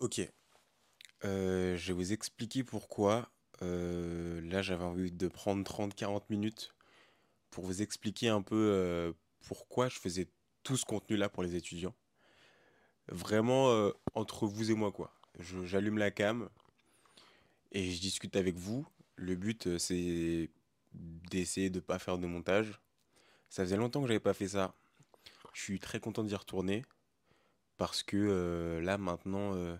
Ok, euh, je vais vous expliquer pourquoi. euh, là, j'avais envie de prendre trente quarante minutes pour vous expliquer un peu euh, pourquoi je faisais tout ce contenu-là pour les étudiants. Vraiment, entre vous et moi, quoi. J'allume la cam et je discute avec vous. Le but, c'est d'essayer de pas faire de montage. Ça faisait longtemps que j'avais pas fait ça. Je suis très content d'y retourner parce que là, maintenant,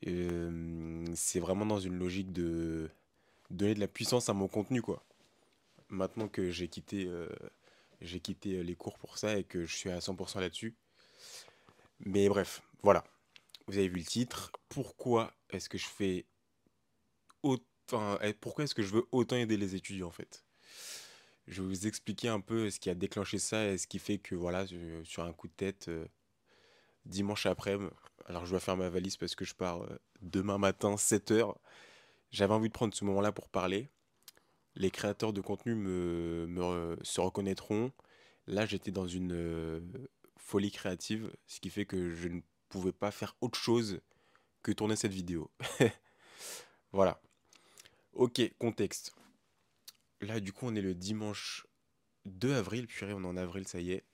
c'est vraiment dans une logique de donner de la puissance à mon contenu, quoi. Maintenant que j'ai quitté, j'ai quitté les cours pour ça et que je suis à 100% là-dessus. Mais bref, voilà. Vous avez vu le titre. Pourquoi est-ce que je fais autant... eh, Pourquoi est-ce que je veux autant aider les étudiants, en fait? Je vais vous expliquer un peu ce qui a déclenché ça et ce qui fait que, voilà, sur un coup de tête, dimanche après-midi, alors je dois faire ma valise parce que je pars euh, demain matin, 7 heures. J'avais envie de prendre ce moment-là pour parler. Les créateurs de contenu se reconnaîtront. Là, j'étais dans une euh, folie créative, ce qui fait que je ne pouvais pas faire autre chose que tourner cette vidéo. Voilà. Ok, contexte. Là, du coup, on est le dimanche 2 avril. Purée, on est en avril, ça y est.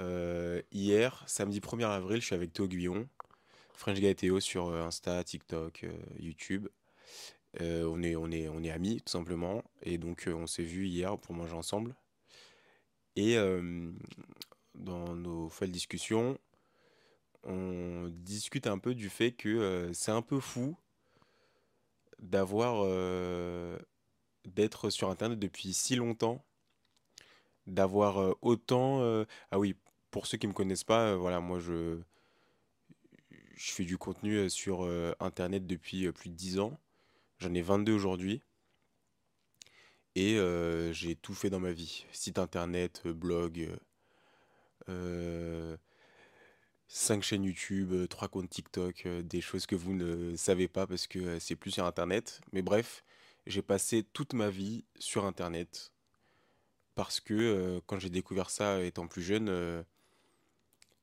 Euh, hier, samedi 1er avril, je suis avec Théo Guillon, French Théo sur euh, Insta, TikTok, euh, YouTube. Euh, on est, on est, on est amis, tout simplement. Et donc, on s'est vu hier pour manger ensemble. Et dans nos folles discussions, on discute un peu du fait que c'est un peu fou d'avoir, d'être sur Internet depuis si longtemps, d'avoir autant... Ah oui, pour ceux qui me connaissent pas, voilà, moi je, je fais du contenu euh, sur euh, Internet depuis euh, plus de 10 ans. J'en ai 22 aujourd'hui. Et j'ai tout fait dans ma vie. Site internet, blog, euh, 5 chaînes YouTube, euh, 3 comptes TikTok, des choses que vous ne savez pas parce que c'est plus sur internet. Mais bref, j'ai passé toute ma vie sur internet parce que quand j'ai découvert ça étant plus jeune,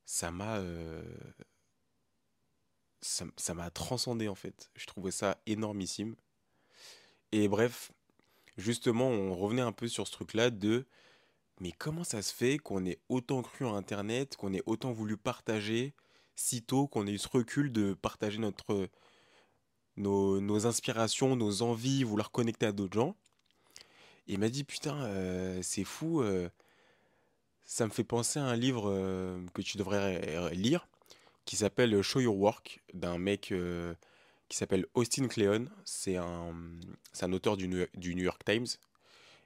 ça m'a ça, m'a transcendé en fait. Je trouvais ça énormissime. Et bref, justement, on revenait un peu sur ce truc-là de mais comment ça se fait qu'on ait autant cru en Internet, qu'on ait autant voulu partager si tôt, qu'on ait eu ce recul de partager notre, nos, inspirations, nos envies, vouloir connecter à d'autres gens? Et il m'a dit, putain, euh, c'est fou, euh, ça me fait penser à un livre euh, que tu devrais lire, qui s'appelle Show Your Work, d'un mec euh, qui s'appelle Austin Kleon. C'est un, un auteur du New, du New York Times.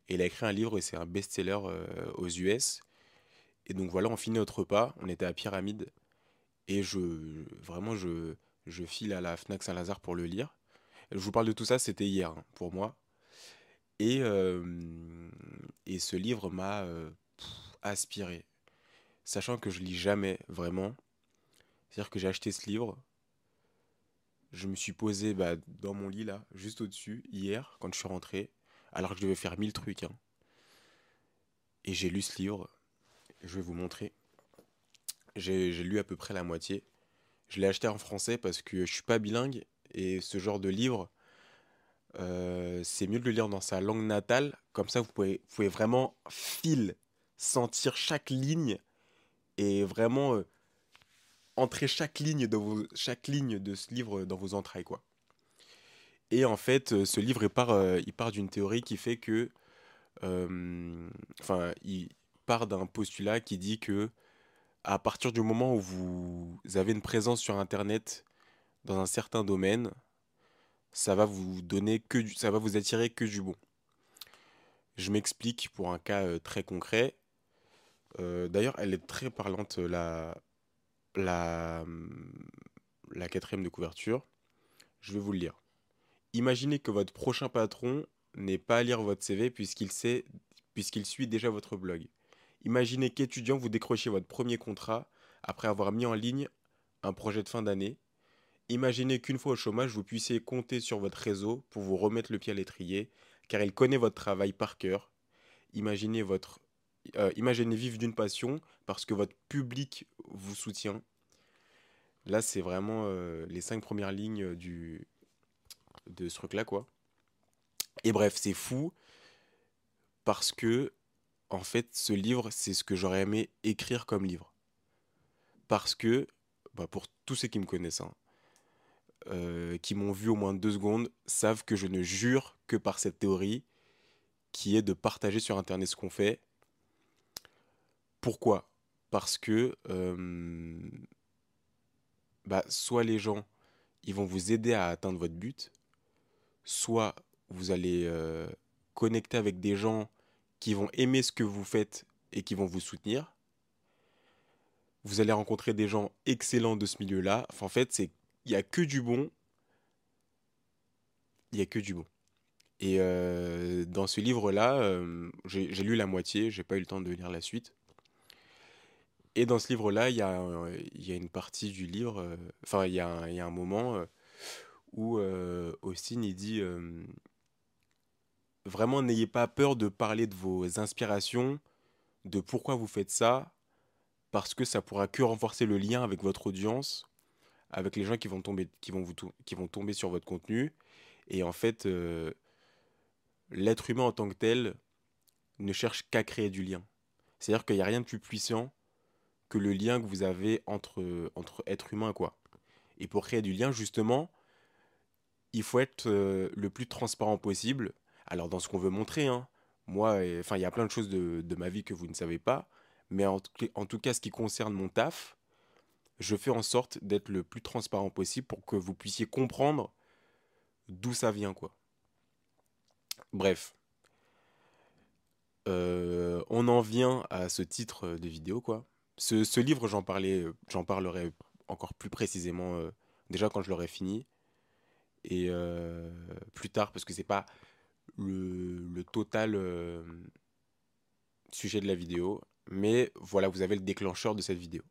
Et il a écrit un livre et c'est un best-seller euh, aux US. Et donc voilà, on finit notre repas, on était à Pyramide. Et je, vraiment, je, je file à la Fnac Saint-Lazare pour le lire. Je vous parle de tout ça, c'était hier hein, pour moi. Et, euh, et ce livre m'a euh, aspiré. Sachant que je lis jamais vraiment. C'est-à-dire que j'ai acheté ce livre, je me suis posé bah, dans mon lit là, juste au-dessus, hier, quand je suis rentré, alors que je devais faire mille trucs. hein. Et j'ai lu ce livre, je vais vous montrer. J'ai lu à peu près la moitié. Je l'ai acheté en français parce que je suis pas bilingue et ce genre de livre, euh, c'est mieux de le lire dans sa langue natale. Comme ça, vous pouvez, vous pouvez vraiment fil sentir chaque ligne et vraiment euh, entrer chaque ligne, chaque ligne de ce livre dans vos entrailles, quoi. Et en fait, euh, ce livre, part, euh, part d'une théorie qui fait que... euh, Enfin, il part d'un postulat qui dit que à partir du moment où vous avez une présence sur Internet dans un certain domaine, ça va vous donner que du- ça va vous attirer que du bon. Je m'explique pour un cas très concret. D'ailleurs, elle est très parlante, la, la, quatrième de couverture. Je vais vous le lire. Imaginez que votre prochain patron n'ait pas à lire votre CV puisqu'il sait, puisqu'il suit déjà votre blog. Imaginez qu'étudiant, vous décrochez votre premier contrat après avoir mis en ligne un projet de fin d'année. Imaginez qu'une fois au chômage, vous puissiez compter sur votre réseau pour vous remettre le pied à l'étrier, car il connaît votre travail par cœur. Imaginez, votre, euh, imaginez vivre d'une passion parce que votre public vous soutient. Là, c'est vraiment euh, les cinq premières lignes du, de ce truc-là, quoi. Et bref, c'est fou parce que, en fait, ce livre, c'est ce que j'aurais aimé écrire comme livre. Parce que, bah, pour tous ceux qui me connaissent, hein, euh, qui m'ont vu au moins deux secondes, savent que je ne jure que par cette théorie qui est de partager sur Internet ce qu'on fait. Pourquoi? Parce que bah, soit les gens, ils vont vous aider à atteindre votre but, soit vous allez connecter avec des gens qui vont aimer ce que vous faites et qui vont vous soutenir. Vous allez rencontrer des gens excellents de ce milieu-là. en fait, c'est il n'y a que du bon. Il n'y a que du bon. Et dans ce livre-là, j'ai lu la moitié, j'ai pas eu le temps de lire la suite. Et dans ce livre-là, il y, a, une partie du livre, euh, enfin, il y, a un, moment où Austin, il dit Vraiment, n'ayez pas peur de parler de vos inspirations, de pourquoi vous faites ça, parce que ça pourra que renforcer le lien avec votre audience, avec les gens qui vont tomber, qui vont vous, qui vont tomber sur votre contenu. Et en fait, euh, l'être humain en tant que tel ne cherche qu'à créer du lien. C'est-à-dire qu'il n'y a rien de plus puissant que le lien que vous avez entre, entre êtres humains, quoi. Et pour créer du lien, justement, il faut être euh, le plus transparent possible. Alors, dans ce qu'on veut montrer, hein, moi, enfin, il y a plein de choses de, ma vie que vous ne savez pas, mais en, en tout cas, ce qui concerne mon taf, je fais en sorte d'être le plus transparent possible pour que vous puissiez comprendre d'où ça vient, quoi. Bref. Euh, on en vient à ce titre de vidéo, quoi. Ce, livre, j'en parlais, j'en parlerai encore plus précisément euh, déjà quand je l'aurai fini et euh, plus tard parce que c'est pas le, total sujet de la vidéo, mais voilà, vous avez le déclencheur de cette vidéo.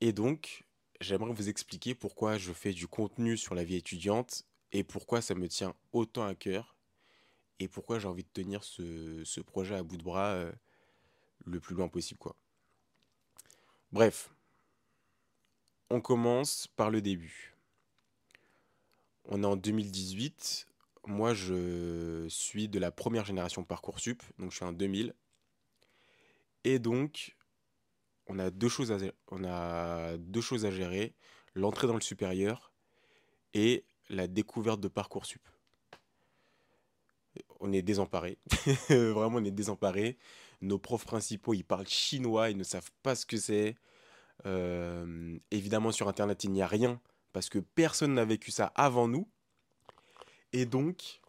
Et donc, j'aimerais vous expliquer pourquoi je fais du contenu sur la vie étudiante et pourquoi ça me tient autant à cœur et pourquoi j'ai envie de tenir ce, projet à bout de bras euh, le plus loin possible. quoi. Bref, on commence par le début. On est en 2018. Moi, je suis de la première génération Parcoursup, donc je suis en 2000. Et donc, on a deux choses à, on a deux choses à gérer l'entrée dans le supérieur et la découverte de Parcoursup. On est désemparés. Vraiment, on est désemparés. Nos profs principaux, ils parlent chinois, ils ne savent pas ce que c'est. Euh, évidemment, sur Internet, il n'y a rien parce que personne n'a vécu ça avant nous. Et donc,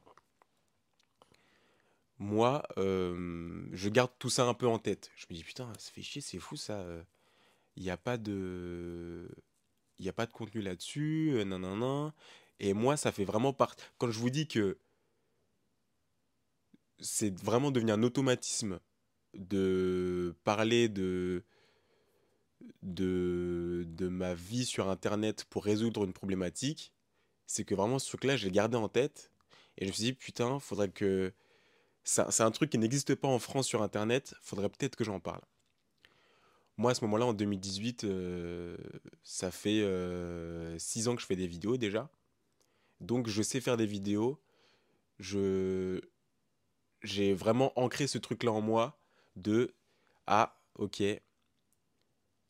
moi, euh, je garde tout ça un peu en tête. Je me dis, putain, ça fait chier, c'est fou ça. Il n'y a pas de. Il n'y a pas de contenu là-dessus, euh, nan, Et moi, ça fait vraiment partie. Quand je vous dis que c'est vraiment devenu un automatisme de parler de, de, de ma vie sur Internet pour résoudre une problématique, c'est que vraiment ce truc-là, je l'ai gardé en tête. Et je me suis dit, putain, faudrait que c'est un truc qui n'existe pas en France sur Internet, faudrait peut-être que j'en parle. Moi, à ce moment-là, en 2018, euh, ça fait 6 euh, ans que je fais des vidéos déjà. Donc, je sais faire des vidéos. Je J'ai vraiment ancré ce truc-là en moi de Ah, ok,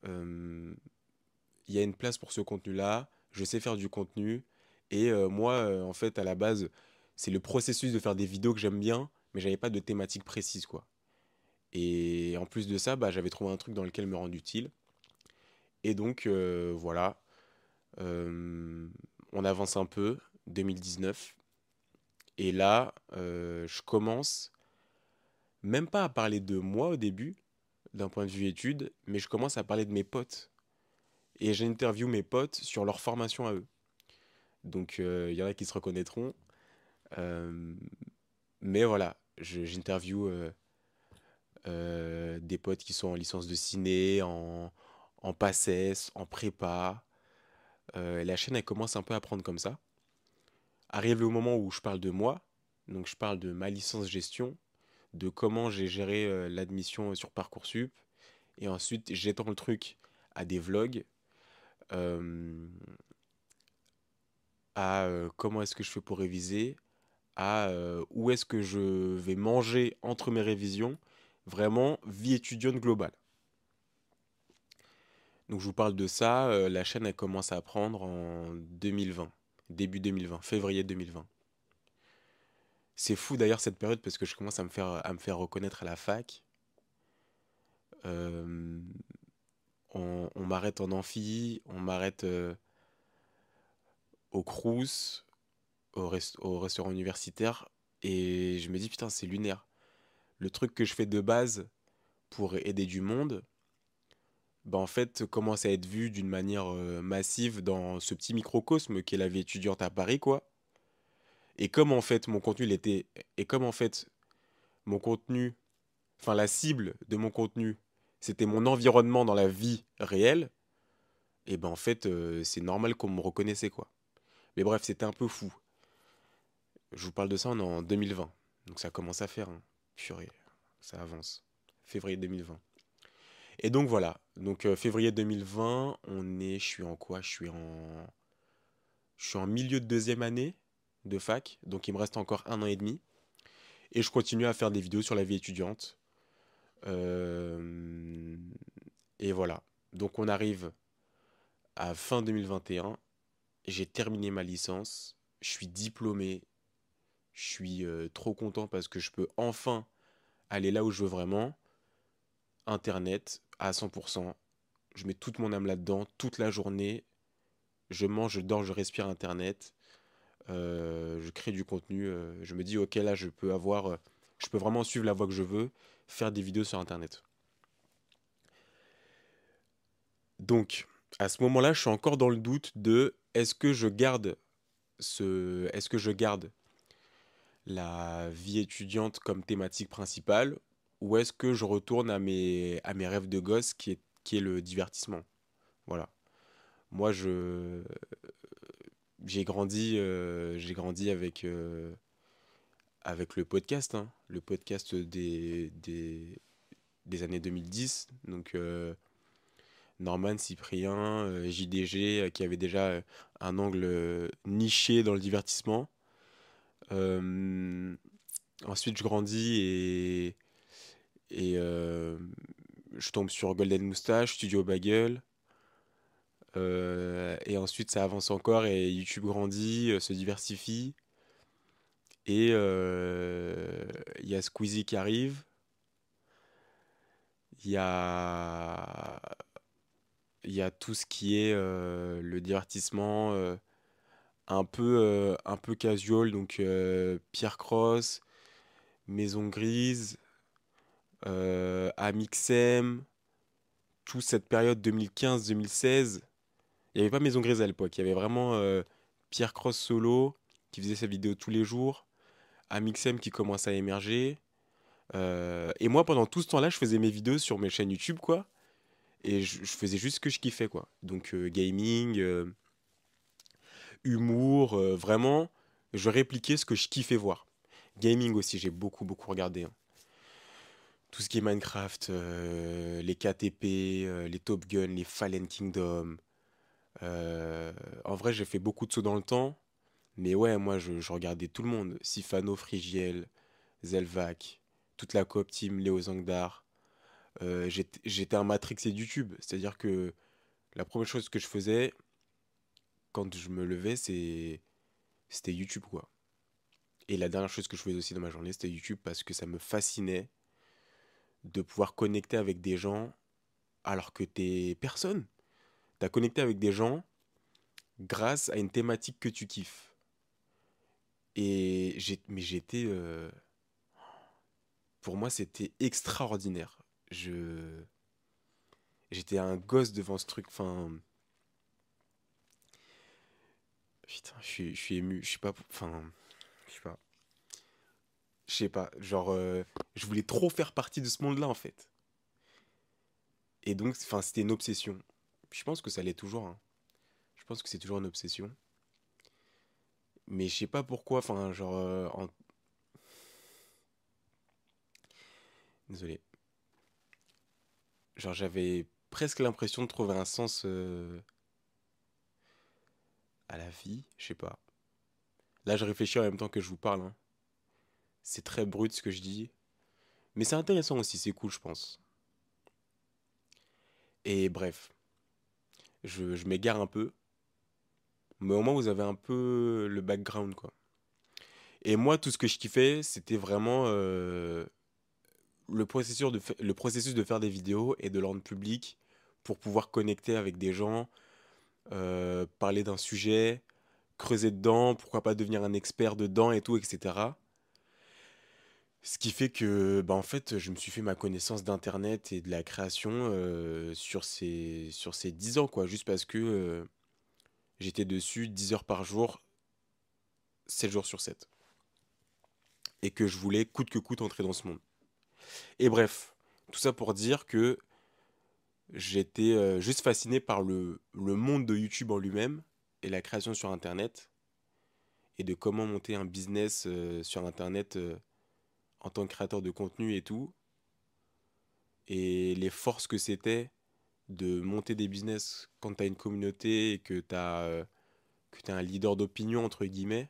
euh, il y a une place pour ce contenu-là, je sais faire du contenu. Et moi, en fait, à la base, c'est le processus de faire des vidéos que j'aime bien mais j'avais pas de thématique précise, quoi. Et en plus de ça, bah, j'avais trouvé un truc dans lequel me rendre utile. Et donc, euh, voilà. Euh, on avance un peu, 2019. Et là, euh, je commence, même pas à parler de moi au début, d'un point de vue études, mais je commence à parler de mes potes. Et j'interview mes potes sur leur formation à eux. Donc, il y en a qui se reconnaîtront. mais voilà, j'interview euh, euh, des potes qui sont en licence de ciné, en, en PACES, en prépa. Euh, la chaîne, elle commence un peu à prendre comme ça. Arrive le moment où je parle de moi, donc je parle de ma licence gestion, de comment j'ai géré l'admission sur Parcoursup, et ensuite j'étends le truc à des vlogs, euh, à euh, comment est-ce que je fais pour réviser, à euh, où est-ce que je vais manger entre mes révisions, vraiment vie étudiante globale. Donc je vous parle de ça, euh, la chaîne elle commence à prendre en 2020, début 2020, février 2020. C'est fou d'ailleurs cette période parce que je commence à me faire, à me faire reconnaître à la fac. Euh, on, m'arrête en amphi, on m'arrête euh, au Crous, au restaurant universitaire, et je me dis putain c'est lunaire. Le truc que je fais de base pour aider du monde, bah en fait commence à être vu d'une manière euh, massive dans ce petit microcosme qu'est la vie étudiante à Paris quoi. Et comme en fait mon contenu il était et comme en fait mon contenu enfin la cible de mon contenu c'était mon environnement dans la vie réelle, et ben en fait euh, c'est normal qu'on me reconnaissait quoi. Mais bref, c'était un peu fou. Je vous parle de ça en 2020. Donc ça commence à faire hein. Purée, ça avance. Février 2020. Et donc voilà, donc euh, février 2020, on est, je suis en quoi? Je suis en, je suis en milieu de deuxième année de fac, donc il me reste encore un an et demi, et je continue à faire des vidéos sur la vie étudiante. Euh, et voilà, donc on arrive à fin 2021, j'ai terminé ma licence, je suis diplômé, je suis euh, trop content parce que je peux enfin aller là où je veux vraiment. Internet à 100%. Je mets toute mon âme là-dedans, toute la journée. Je mange, je dors, je respire Internet. Euh, je crée du contenu. euh, je me dis, ok, là, je peux avoir, euh, je peux vraiment suivre la voie que je veux, faire des vidéos sur Internet. Donc, à ce moment-là, je suis encore dans le doute de est-ce que je garde ce, est-ce que je garde la vie étudiante comme thématique principale ou est-ce que je retourne à mes, à mes rêves de gosse qui est, qui est le divertissement? Voilà. Moi, je, j'ai grandi, euh, j'ai grandi avec, euh, avec le podcast, hein, le podcast des, des, années 2010. Donc, euh, Norman, Cyprien, JDG, qui avait déjà un angle niché dans le divertissement. Ensuite, je grandis et, et je tombe sur Golden Moustache, Studio Bagel. Euh, et ensuite, ça avance encore et YouTube grandit, euh, se diversifie. Et euh, il y a Squeezie qui arrive. Il y a, y tout ce qui est euh, le divertissement euh, un peu, euh, un peu casual. Donc, euh, Pierre Cross, Maison Grise, euh, Amixem, toute cette période 2015-2016. Il n'y avait pas Maison Grise à l'époque. Il y avait vraiment euh, Pierre Cross solo qui faisait sa vidéo tous les jours. Amixem qui commence à émerger. Euh, et moi, pendant tout ce temps-là, je faisais mes vidéos sur mes chaînes YouTube, quoi. Et je, faisais juste ce que je kiffais, quoi. Donc, euh, gaming, humour, vraiment, je répliquais ce que je kiffais voir. Gaming aussi, j'ai beaucoup, beaucoup regardé. hein. Tout ce qui est Minecraft, les KTP, les Top Gun, les Fallen Kingdom. Euh, en vrai, j'ai fait beaucoup de sauts dans le temps. Mais ouais, moi, je, regardais tout le monde. Sifano, Frigiel, Zelvac, toute la coop team, Léo Zangdar. Euh, j'étais un matrixé de YouTube. C'est-à-dire que la première chose que je faisais quand je me levais, c'était YouTube, quoi. Et la dernière chose que je faisais aussi dans ma journée, c'était YouTube parce que ça me fascinait de pouvoir connecter avec des gens alors que t'es personne. T'as connecté avec des gens grâce à une thématique que tu kiffes. Et j'ai, mais j'étais, euh, pour moi, c'était extraordinaire. Je, j'étais un gosse devant ce truc. Enfin, putain, je suis, suis ému. Je sais pas, enfin, je sais pas, je sais pas. Genre, euh, je voulais trop faire partie de ce monde-là en fait. Et donc, c'était une obsession. Je pense que ça l'est toujours. hein. Je pense que c'est toujours une obsession. Mais je sais pas pourquoi. Enfin, genre, euh, désolé. Genre, j'avais presque l'impression de trouver un sens à la vie, je sais pas. Là, je réfléchis en même temps que je vous parle. Hein. C'est très brut ce que je dis. Mais c'est intéressant aussi, c'est cool, je pense. Et bref, je, m'égare un peu. Mais au moins, vous avez un peu le background, quoi. Et moi, tout ce que je kiffais, c'était vraiment euh, le, processus de le faire des vidéos et de l'ordre public pour pouvoir connecter avec des gens, euh, parler d'un sujet, creuser dedans, pourquoi pas devenir un expert dedans et tout, etc. Ce qui fait que, bah, en fait, je me suis fait ma connaissance d'Internet et de la création sur, ces, sur ces 10 ans, quoi. Juste parce que j'étais dessus 10 heures par jour, 7 jours sur 7. Et que je voulais coûte que coûte entrer dans ce monde. Et bref, tout ça pour dire que j'étais juste fasciné par le, le monde de YouTube en lui-même et la création sur Internet. Et de comment monter un business sur Internet en tant que créateur de contenu et tout. Et les forces que c'était de monter des business quand tu as une communauté et que tu as, euh, un leader d'opinion, entre guillemets,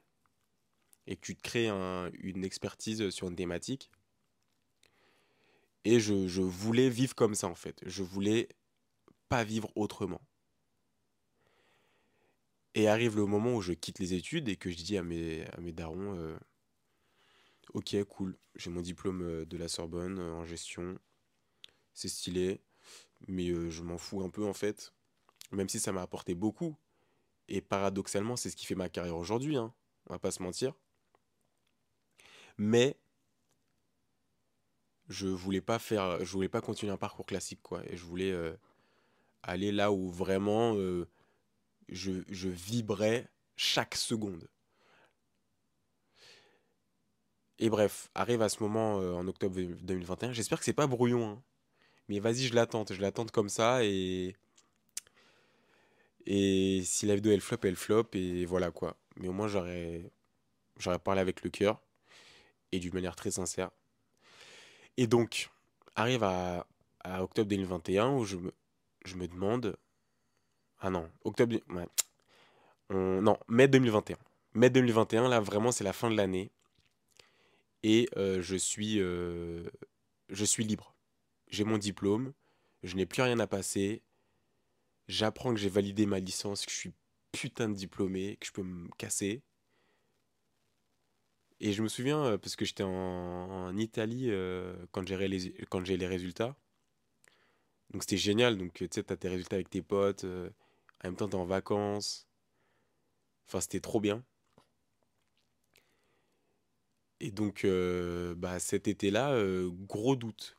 et que tu te crées une expertise sur une thématique. Et je, je, voulais vivre comme ça, en fait. Je voulais pas vivre autrement. Et arrive le moment où je quitte les études et que je dis à mes, à mes darons, euh, Ok, cool. J'ai mon diplôme euh, de la Sorbonne euh, en gestion. C'est stylé. Mais euh, je m'en fous un peu en fait. Même si ça m'a apporté beaucoup. Et paradoxalement, c'est ce qui fait ma carrière aujourd'hui. Hein. On va pas se mentir. Mais je voulais pas faire. Je voulais pas continuer un parcours classique, quoi. Et je voulais aller là où vraiment je, je vibrais chaque seconde. Et bref, arrive à ce moment euh, en octobre 2021. J'espère que c'est pas brouillon. Hein. Mais vas-y, je l'attente. Je l'attente comme ça. Et. Et si la vidéo elle flop, elle flop. Et voilà quoi. Mais au moins, j'aurais. J'aurais parlé avec le cœur. Et d'une manière très sincère. Et donc, arrive à, octobre 2021 où je me, je me demande. Ah non, octobre. Non, mai 2021. Mai 2021, là, vraiment, c'est la fin de l'année et euh, je, suis, euh, je suis libre. J'ai mon diplôme, je n'ai plus rien à passer, j'apprends que j'ai validé ma licence, que je suis putain de diplômé, que je peux me casser. Et je me souviens, euh, parce que j'étais en, Italie quand j'ai les, quand les résultats. Donc c'était génial, donc tu sais, t'as tes résultats avec tes potes, en même temps t'es en vacances. Enfin, c'était trop bien. Et donc, euh, bah, cet été-là, euh, gros doute.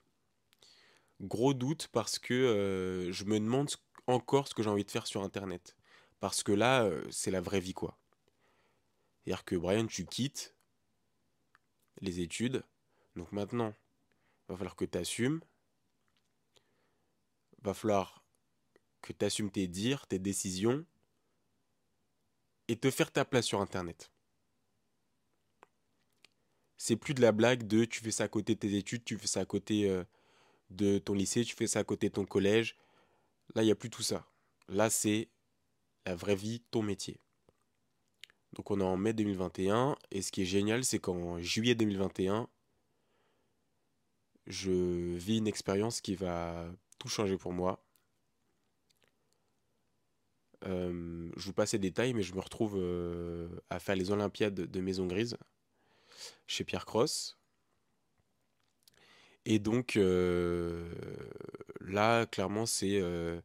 Gros doute parce que euh, je me demande encore ce que j'ai envie de faire sur Internet. Parce que là, c'est la vraie vie, quoi. C'est-à-dire que Brian, tu quittes les études. Donc maintenant, il va falloir que tu assumes. Va falloir que tu assumes tes dires, tes décisions. Et te faire ta place sur Internet c'est plus de la blague de tu fais ça à côté de tes études, tu fais ça à côté euh, de ton lycée, tu fais ça à côté de ton collège. Là, il n'y a plus tout ça. Là, c'est la vraie vie, ton métier. Donc on est en mai 2021 et ce qui est génial, c'est qu'en juillet 2021, je vis une expérience qui va tout changer pour moi. Euh, je vous passe les détails, mais je me retrouve euh, à faire les Olympiades de Maison Grise chez Pierre Cross. Et donc euh, là, clairement, c'est euh,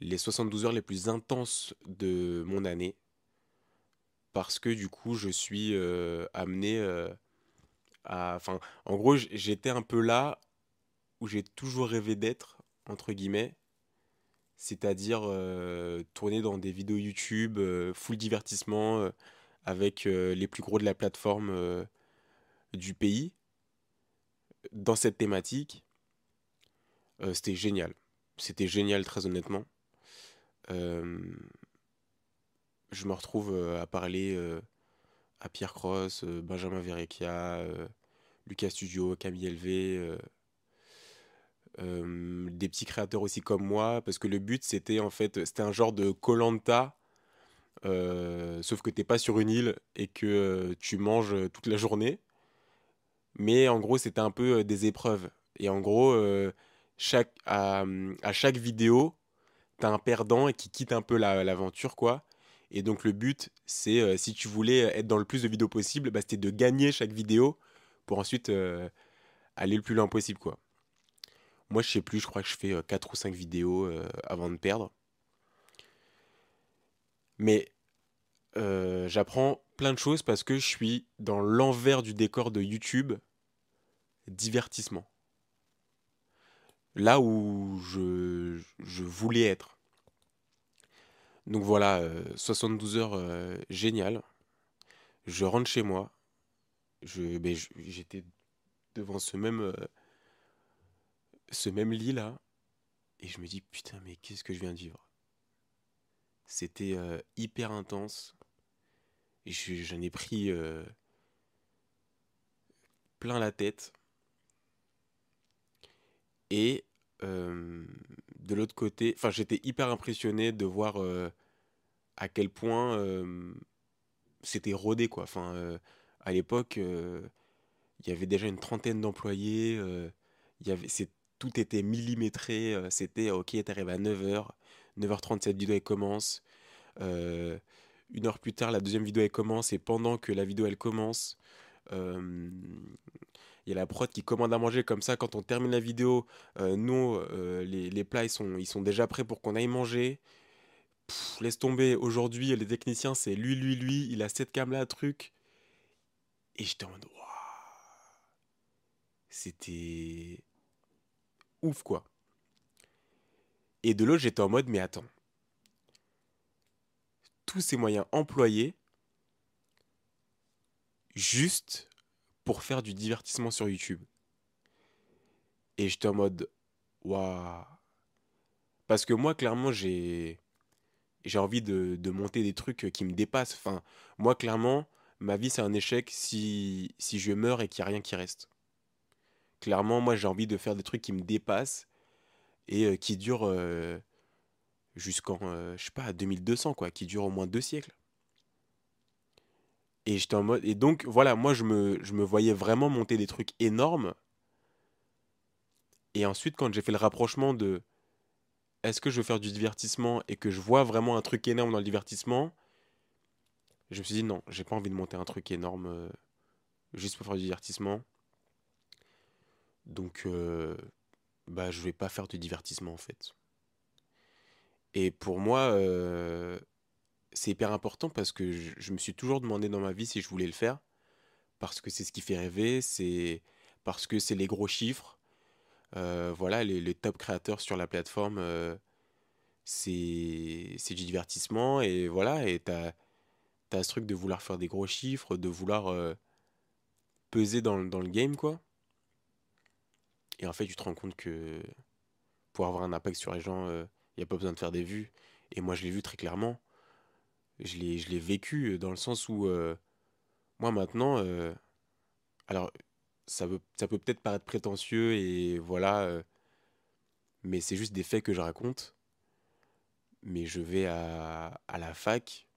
les 72 heures les plus intenses de mon année. Parce que du coup, je suis euh, amené à... Enfin, en gros, j'étais un peu là où j'ai toujours rêvé d'être, entre guillemets. C'est-à-dire tourner dans des vidéos YouTube, full divertissement, avec les plus gros de la plateforme du pays dans cette thématique, euh, c'était génial. C'était génial, très honnêtement. Euh, je me retrouve euh, à parler à Pierre Cross, Benjamin Verrecchia, Lucas Studio, Camille euh, des petits créateurs aussi comme moi, parce que le but c'était en fait, c'était un genre de Colanta, sauf que t'es pas sur une île et que tu manges toute la journée. Mais en gros, c'était un peu des épreuves. Et en gros, chaque, à, chaque vidéo, t'as un perdant qui quitte un peu l'aventure. Et donc le but, c'est si tu voulais être dans le plus de vidéos possible, bah, c'était de gagner chaque vidéo pour ensuite aller le plus loin possible. Moi, je sais plus, je crois que je fais 4 ou 5 vidéos avant de perdre. Mais j'apprends plein de choses parce que je suis dans l'envers du décor de YouTube, divertissement. Là où je, voulais être. Donc voilà, 72 heures, génial. Je rentre chez moi. Je, ben, j'étais devant ce même, ce même lit là, et je me dis putain mais qu'est-ce que je viens de vivre? C'était euh, hyper intense, j'en ai pris euh, plein la tête. Et euh, de l'autre côté, enfin j'étais hyper impressionné de voir à quel point c'était rodé quoi. Enfin à l'époque, il y avait déjà une trentaine d'employés. y avait, tout était millimétré. Euh, c'était ok, t'arrives à 9h, 9h30, cette vidéo commence. Euh, une heure plus tard, la deuxième vidéo elle commence. Et pendant que la vidéo elle commence, euh, il y a la prod qui commande à manger comme ça. Quand on termine la vidéo, nous, les, les, plats ils sont, ils sont déjà prêts pour qu'on aille manger. laisse tomber. Aujourd'hui, les techniciens, c'est lui, lui, lui. Il a cette cam là, truc. Et j'étais en mode, C'était ouf, quoi. Et de l'autre, j'étais en mode, mais attends. Tous ces moyens employés juste pour faire du divertissement sur YouTube. Et j'étais en mode, waouh. Parce que moi, clairement, j'ai j'ai envie de, monter des trucs qui me dépassent. Enfin, moi, clairement, ma vie, c'est un échec si, si je meurs et qu'il n'y a rien qui reste. Clairement, moi, j'ai envie de faire des trucs qui me dépassent et euh, qui durent euh, jusqu'en, euh, je sais pas, 2200, quoi, qui durent au moins deux siècles. Et donc, voilà, moi, je me, voyais vraiment monter des trucs énormes. Et ensuite, quand j'ai fait le rapprochement de est-ce que je veux faire du divertissement et que je vois vraiment un truc énorme dans le divertissement, je me suis dit non, j'ai pas envie de monter un truc énorme juste pour faire du divertissement. Donc, euh, bah, je vais pas faire de divertissement en fait. Et pour moi, euh, c'est hyper important parce que je, me suis toujours demandé dans ma vie si je voulais le faire. Parce que c'est ce qui fait rêver, c'est parce que c'est les gros chiffres. Euh, voilà, les, top créateurs sur la plateforme, c'est du divertissement. Et voilà, et t'as as ce truc de vouloir faire des gros chiffres, de vouloir peser dans, dans le game, quoi. Et en fait, tu te rends compte que pour avoir un impact sur les gens, il euh, n'y a pas besoin de faire des vues. Et moi, je l'ai vu très clairement. Je l'ai, vécu euh, dans le sens où, euh, moi maintenant, alors ça, peut peut-être paraître prétentieux et voilà, mais c'est juste des faits que je raconte. Mais je vais à, la fac,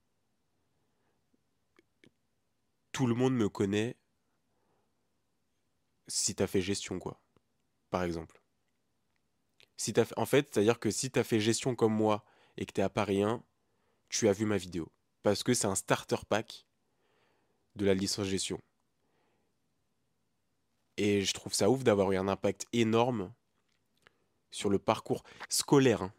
tout le monde me connaît si t'as fait gestion, quoi par exemple. Si En fait, c'est-à-dire que si tu as fait gestion comme moi et que tu es à Paris 1, tu as vu ma vidéo. Parce que c'est un starter pack de la licence gestion. Et je trouve ça ouf d'avoir eu un impact énorme sur le parcours scolaire. Hein.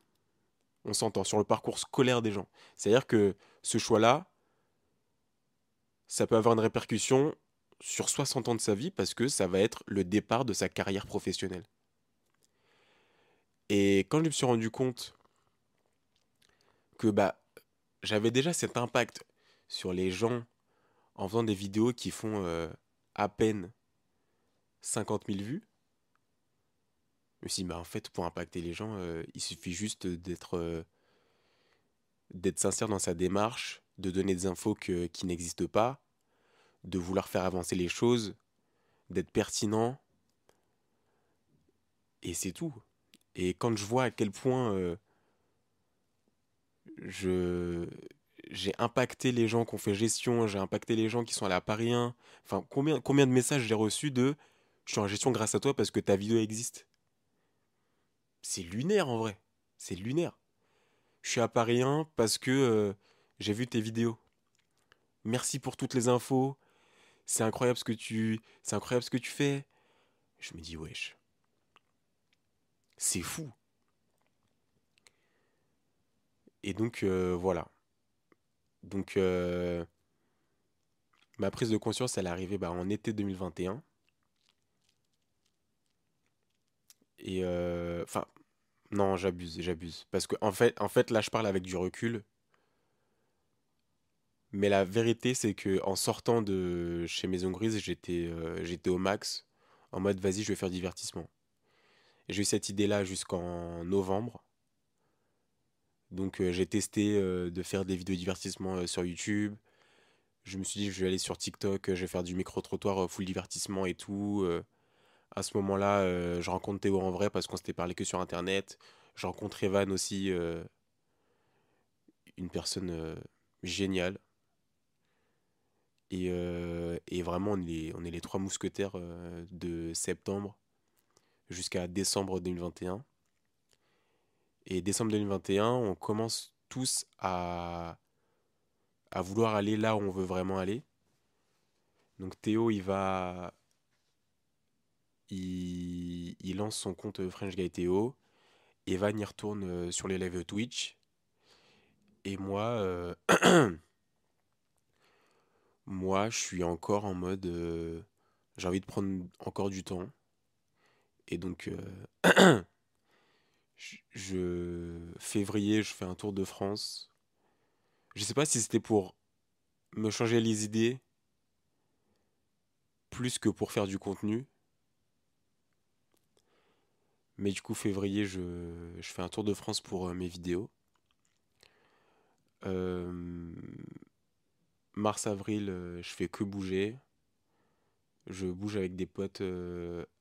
On s'entend, sur le parcours scolaire des gens. C'est-à-dire que ce choix-là, ça peut avoir une répercussion sur 60 ans de sa vie parce que ça va être le départ de sa carrière professionnelle. Et quand je me suis rendu compte que bah, j'avais déjà cet impact sur les gens en faisant des vidéos qui font euh, à peine 50 000 vues, suis dit, bah, en fait, pour impacter les gens, euh, il suffit juste d'être euh, d'être sincère dans sa démarche, de donner des infos qui n'existent pas, de vouloir faire avancer les choses, d'être pertinent. Et c'est tout. Et quand je vois à quel point je j'ai impacté les gens qui ont fait gestion, j'ai impacté les gens qui sont allés à Paris 1. Enfin, combien, combien de messages j'ai reçus de je suis en gestion grâce à toi parce que ta vidéo existe. C'est lunaire en vrai. C'est lunaire. Je suis à Paris 1 parce que euh, j'ai vu tes vidéos. Merci pour toutes les infos. C'est incroyable ce que tu c'est incroyable ce que tu fais. Je me dis wesh. C'est fou. Et donc euh, voilà. Donc euh, ma prise de conscience, elle est arrivée bah, en été 2021. Et euh, enfin, non, j'abuse, j'abuse. Parce que en fait, en fait, là, je parle avec du recul. Mais la vérité, c'est que en sortant de chez Maison Grise, j'étais j'étais au max, en mode vas-y, je vais faire divertissement. J'ai eu cette idée-là jusqu'en novembre. Donc euh, j'ai testé de faire des vidéos divertissement sur YouTube. Je me suis dit, je vais aller sur TikTok, je vais faire du micro-trottoir full divertissement et tout. À ce moment-là, euh, je rencontre Théo en vrai parce qu'on s'était parlé que sur Internet. Je rencontre Evan aussi, euh, une personne euh, géniale. Et, vraiment, on est les trois mousquetaires de septembre jusqu'à décembre 2021. Et décembre 2021, on commence tous à, à vouloir aller là où on veut vraiment aller. Donc Théo, il va il, lance son compte French Guy Théo. Evan y retourne euh, sur les lives Twitch. Et moi, euh, moi, je suis encore en mode. Euh, j'ai envie de prendre encore du temps. Et donc, février, je fais un tour de France. Je sais pas si c'était pour me changer les idées plus que pour faire du contenu. Mais du coup, février, je, fais un tour de France pour euh, mes vidéos. Euh, Mars-avril, euh, je fais que bouger. Je bouge avec des potes,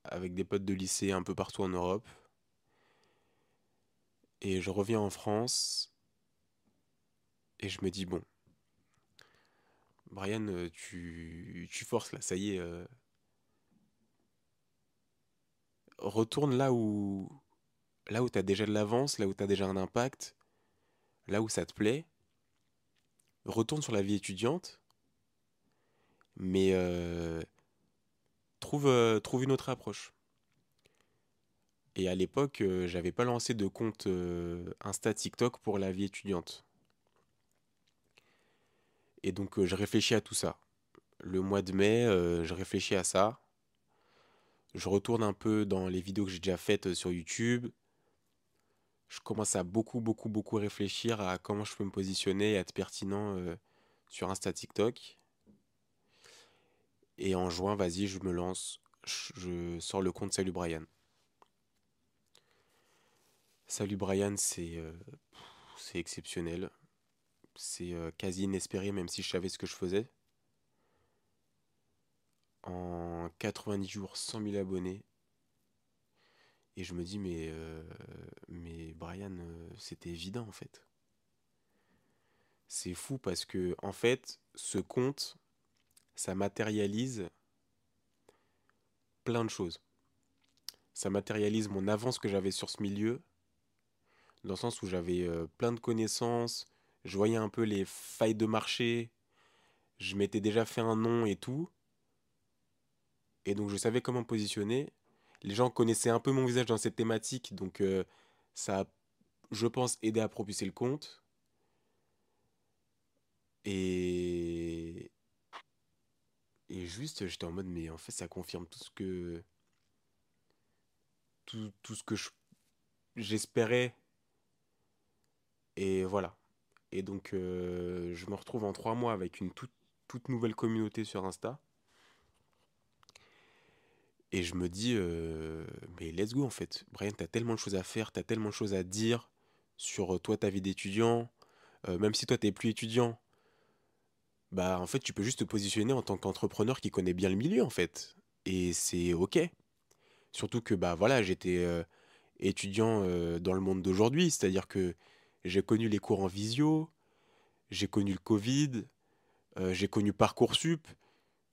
avec des potes de lycée un peu partout en Europe. Et je reviens en France. Et je me dis, bon, Brian, tu, tu forces là, ça y est retourne là où là où tu as déjà de l'avance, là où tu as déjà un impact, là où ça te plaît. Retourne sur la vie étudiante, mais euh, trouve, euh, trouve une autre approche. Et à l'époque, euh, j'avais pas lancé de compte Insta TikTok pour la vie étudiante. Et donc je réfléchis à tout ça. Le mois de mai, je réfléchis à ça je retourne un peu dans les vidéos que j'ai déjà faites euh, sur YouTube. Je commence à beaucoup, beaucoup, beaucoup réfléchir à comment je peux me positionner et être pertinent euh, sur Insta TikTok. Et en juin, vas-y, je me lance. Je sors le compte Salut Brian. Salut Brian, c'est euh, exceptionnel. C'est quasi inespéré, même si je savais ce que je faisais en 90 jours 100 000 abonnés. Et je me dis, mais, euh, mais Brian, euh, c'était évident en fait. C'est fou parce que, en fait, ce compte, ça matérialise plein de choses. Ça matérialise mon avance que j'avais sur ce milieu, dans le sens où j'avais euh, plein de connaissances, je voyais un peu les failles de marché, je m'étais déjà fait un nom et tout. Et donc je savais comment positionner. Les gens connaissaient un peu mon visage dans cette thématique, donc euh, ça a, je pense, aidé à propulser le compte. Et. Et juste, j'étais en mode, mais en fait, ça confirme tout ce que. Tout, tout ce que j'espérais. Et voilà. Et donc, euh, je me retrouve en trois mois avec une toute, toute nouvelle communauté sur Insta. Et je me dis, euh, mais let's go en fait. Brian, t'as tellement de choses à faire, t'as tellement de choses à dire sur euh, toi, ta vie d'étudiant. Même si toi, t'es plus étudiant, bah en fait, tu peux juste te positionner en tant qu'entrepreneur qui connaît bien le milieu en fait. Et c'est ok. Surtout que bah voilà, j'étais étudiant dans le monde d'aujourd'hui, c'est-à-dire que j'ai connu les cours en visio, j'ai connu le Covid, euh, j'ai connu Parcoursup,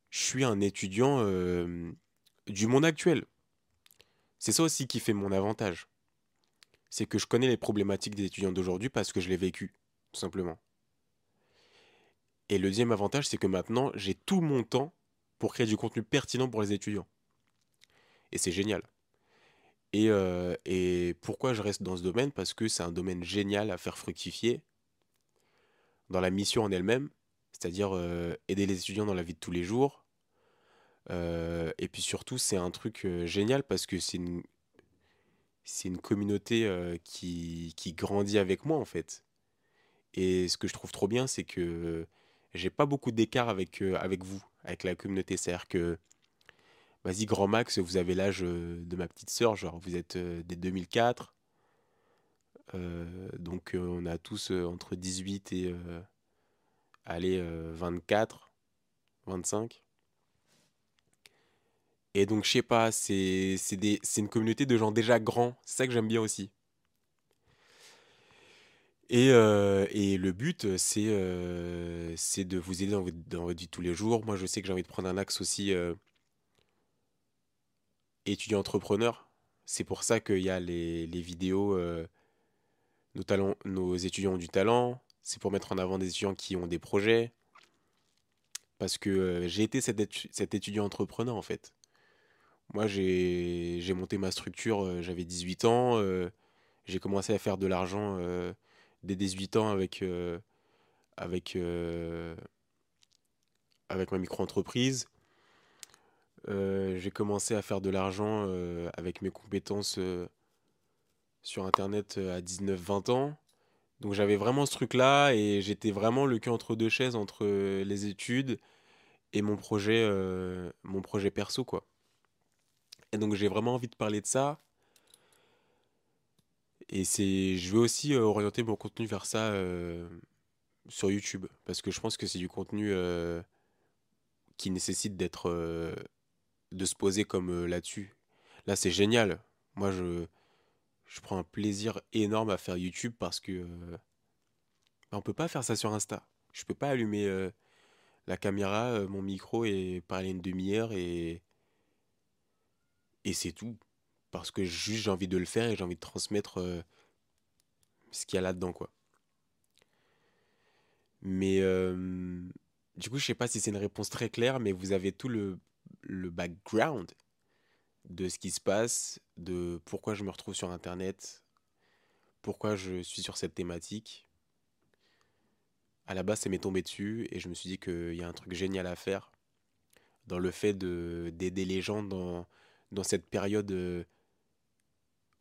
je suis un étudiant euh, du monde actuel. C'est ça aussi qui fait mon avantage. C'est que je connais les problématiques des étudiants d'aujourd'hui parce que je l'ai vécu, tout simplement. Et le deuxième avantage, c'est que maintenant, j'ai tout mon temps pour créer du contenu pertinent pour les étudiants. Et c'est génial. Et, pourquoi je reste dans ce domaine? Parce que c'est un domaine génial à faire fructifier dans la mission en elle-même, c'est-à-dire aider les étudiants dans la vie de tous les jours. Et puis surtout, c'est un truc génial parce que c'est une, c'est une communauté qui, qui grandit avec moi en fait. Et ce que je trouve trop bien, c'est que j'ai pas beaucoup d'écart avec, avec vous, avec la communauté. C'est-à-dire que Vas-y, grand max, vous avez l'âge euh, de ma petite sœur, genre vous êtes euh, des 2004. Euh, donc on a tous entre 18 et allez, 24, 25. Et donc je sais pas, c'est une communauté de gens déjà grands, c'est ça que j'aime bien aussi. Et, le but, c'est de vous aider dans votre, vie tous les jours. Moi, je sais que j'ai envie de prendre un axe aussi étudiant entrepreneur. C'est pour ça qu'il y a les, vidéos euh, nos, étudiants ont du talent. C'est pour mettre en avant des étudiants qui ont des projets. Parce que euh, j'ai été cet, étudiant entrepreneur en fait. Moi j'ai monté ma structure, euh, j'avais 18 ans. j'ai commencé à faire de l'argent dès 18 ans avec ma micro-entreprise. Euh, j'ai commencé à faire de l'argent euh, avec mes compétences euh, sur Internet à 19-20 ans. Donc j'avais vraiment ce truc-là et j'étais vraiment le cul entre deux chaises entre les études et mon projet, mon projet perso, quoi. Et donc j'ai vraiment envie de parler de ça. Et c'est, je veux aussi orienter mon contenu vers ça sur YouTube parce que je pense que c'est du contenu qui nécessite d'être de se poser comme euh, là-dessus. Là, c'est génial. Moi, je, je prends un plaisir énorme à faire YouTube parce que euh, on peut pas faire ça sur Insta. Je peux pas allumer euh, la caméra, mon micro et parler une demi-heure et et c'est tout. Parce que juste j'ai envie de le faire et j'ai envie de transmettre ce qu'il y a là-dedans, quoi. Mais du coup, je sais pas si c'est une réponse très claire, mais vous avez tout le le background de ce qui se passe, de pourquoi je me retrouve sur Internet, pourquoi je suis sur cette thématique. À la base, ça m'est tombé dessus et je me suis dit qu'il y a un truc génial à faire dans le fait d'aider les gens dans, dans cette période euh,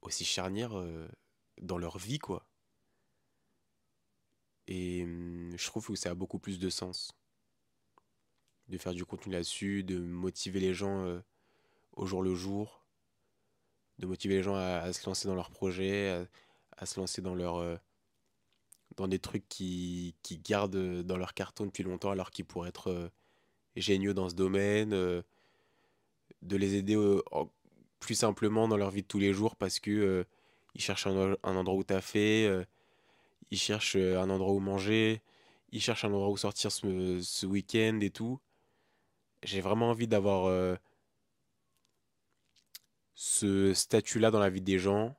aussi charnière euh, dans leur vie, quoi. Et hum, je trouve que ça a beaucoup plus de sens de faire du contenu là-dessus, de motiver les gens euh, au jour le jour, de motiver les gens à, se lancer dans leurs projets, à, se lancer dans leur euh, dans des trucs qui, qui, gardent dans leur carton depuis longtemps alors qu'ils pourraient être euh, géniaux dans ce domaine, de les aider plus simplement dans leur vie de tous les jours parce que ils cherchent un, endroit où taffer, ils cherchent un endroit où manger, ils cherchent un endroit où sortir ce week-end et tout j'ai vraiment envie d'avoir euh, ce statut-là dans la vie des gens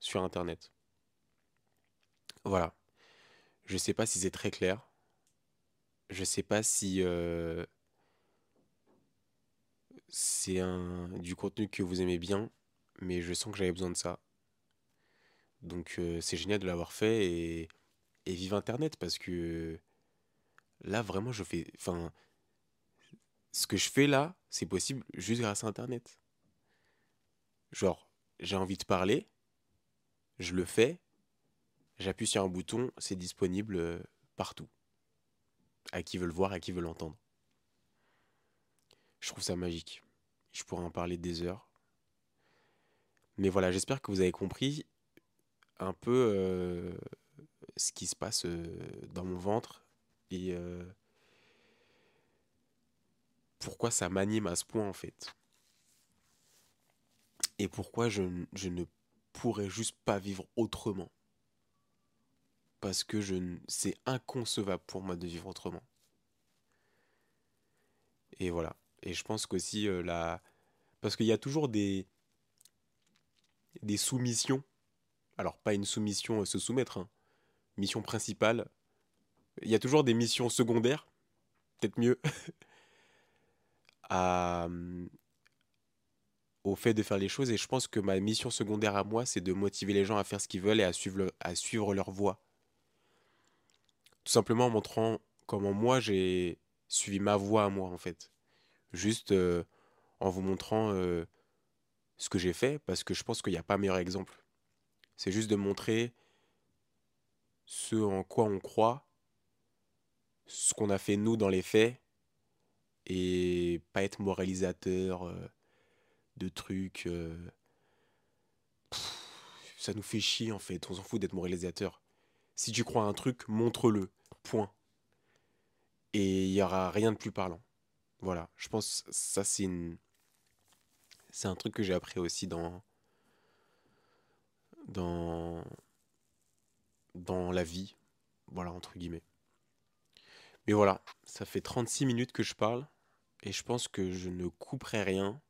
sur Internet. Voilà. Je sais pas si c'est très clair. Je sais pas si euh, c'est un du contenu que vous aimez bien, mais je sens que j'avais besoin de ça. Donc euh, c'est génial de l'avoir fait et, et vive Internet parce que là vraiment je fais, enfin ce que je fais là, c'est possible juste grâce à Internet. Genre, j'ai envie de parler, je le fais, j'appuie sur un bouton, c'est disponible euh, partout. À qui veut le voir, à qui veut l'entendre. Je trouve ça magique. Je pourrais en parler des heures. Mais voilà, j'espère que vous avez compris un peu euh, ce qui se passe euh, dans mon ventre et pourquoi ça m'anime à ce point en fait. Et pourquoi je, ne pourrais juste pas vivre autrement. Parce que c'est inconcevable pour moi de vivre autrement. Et voilà. Et je pense qu'aussi, euh, la... parce qu'il y a toujours des, des soumissions. Alors, pas une soumission euh, se soumettre, hein. mission principale. Il y a toujours des missions secondaires, peut-être mieux, à, au fait de faire les choses. Et je pense que ma mission secondaire à moi, c'est de motiver les gens à faire ce qu'ils veulent et à suivre, à suivre leur voie. Tout simplement en montrant comment moi j'ai suivi ma voie à moi, en fait. Juste euh, en vous montrant euh, ce que j'ai fait, parce que je pense qu'il n'y a pas meilleur exemple. C'est juste de montrer ce en quoi on croit, ce qu'on a fait nous dans les faits, et pas être moralisateur. Euh, de trucs. Euh, ça nous fait chier en fait, on s'en fout d'être moralisateur. Si tu crois à un truc, montre-le. Point. Et il n'y aura rien de plus parlant. Voilà, je pense ça c'est une... C'est un truc que j'ai appris aussi dans... Dans... Dans la vie. Voilà, entre guillemets. Mais voilà, ça fait 36 minutes que je parle. Et je pense que je ne couperai rien.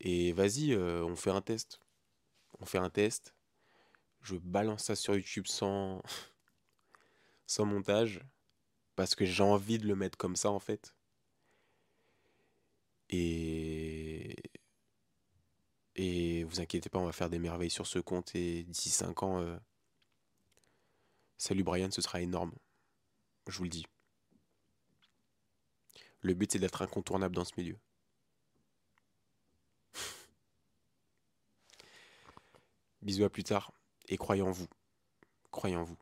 Et vas-y, euh, on fait un test. On fait un test. Je balance ça sur YouTube sans, sans montage. Parce que j'ai envie de le mettre comme ça en fait. Et. Et vous inquiétez pas, on va faire des merveilles sur ce compte. Et d'ici 5 ans, euh, salut Brian, ce sera énorme. Je vous le dis. Le but c'est d'être incontournable dans ce milieu. Bisous à plus tard et croyez en vous. Croyez en vous.